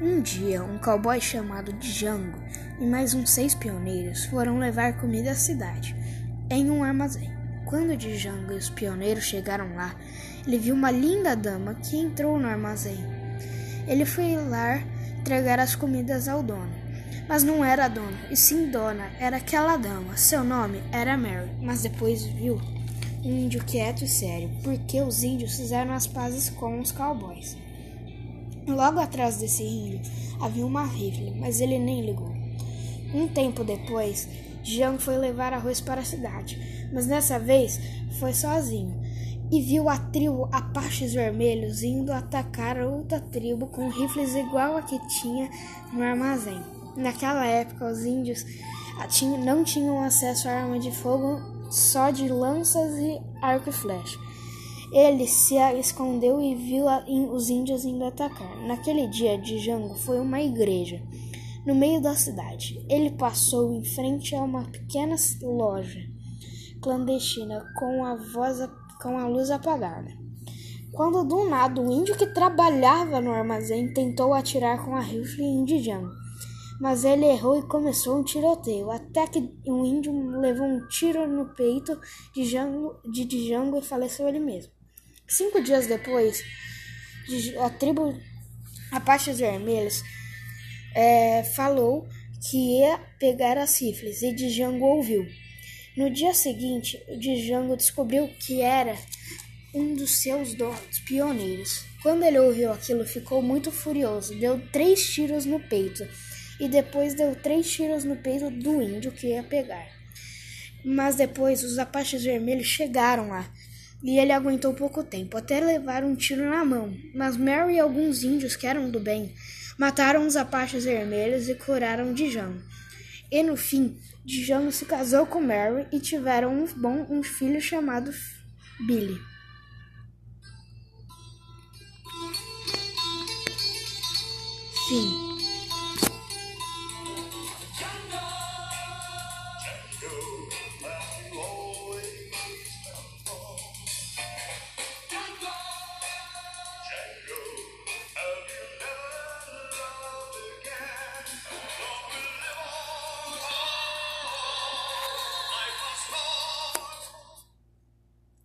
Um dia, um cowboy chamado Django e mais uns seis pioneiros foram levar comida à cidade, em um armazém. Quando Django e os pioneiros chegaram lá, ele viu uma linda dama que entrou no armazém. Ele foi lá entregar as comidas ao dono, mas não era a dona, e sim dona, era aquela dama. Seu nome era Mary, mas depois viu um índio quieto e sério, porque os índios fizeram as pazes com os cowboys. Logo atrás desse índio havia uma rifle, mas ele nem ligou. Um tempo depois, Jean foi levar arroz para a cidade, mas dessa vez foi sozinho e viu a tribo Apaches Vermelhos indo atacar outra tribo com rifles igual a que tinha no armazém. Naquela época, os índios não tinham acesso a arma de fogo só de lanças e arco e flecha. Ele se escondeu e viu os índios indo atacar. Naquele dia, Django foi uma igreja no meio da cidade. Ele passou em frente a uma pequena loja clandestina com a voz com a luz apagada. Quando do nada o índio que trabalhava no armazém tentou atirar com a rifle em Django mas ele errou e começou um tiroteio, até que um índio levou um tiro no peito de Django, de Django e faleceu ele mesmo. Cinco dias depois, a tribo Apaches Vermelhos é, falou que ia pegar as rifles e Django ouviu. No dia seguinte, Django descobriu que era um dos seus donos pioneiros. Quando ele ouviu aquilo, ficou muito furioso, deu três tiros no peito e depois deu três tiros no peito do índio que ia pegar. Mas depois os apaches vermelhos chegaram lá e ele aguentou pouco tempo, até levar um tiro na mão. Mas Mary e alguns índios que eram do bem mataram os apaches vermelhos e curaram Django. E no fim, Django se casou com Mary e tiveram um bom um filho chamado Billy. Fim.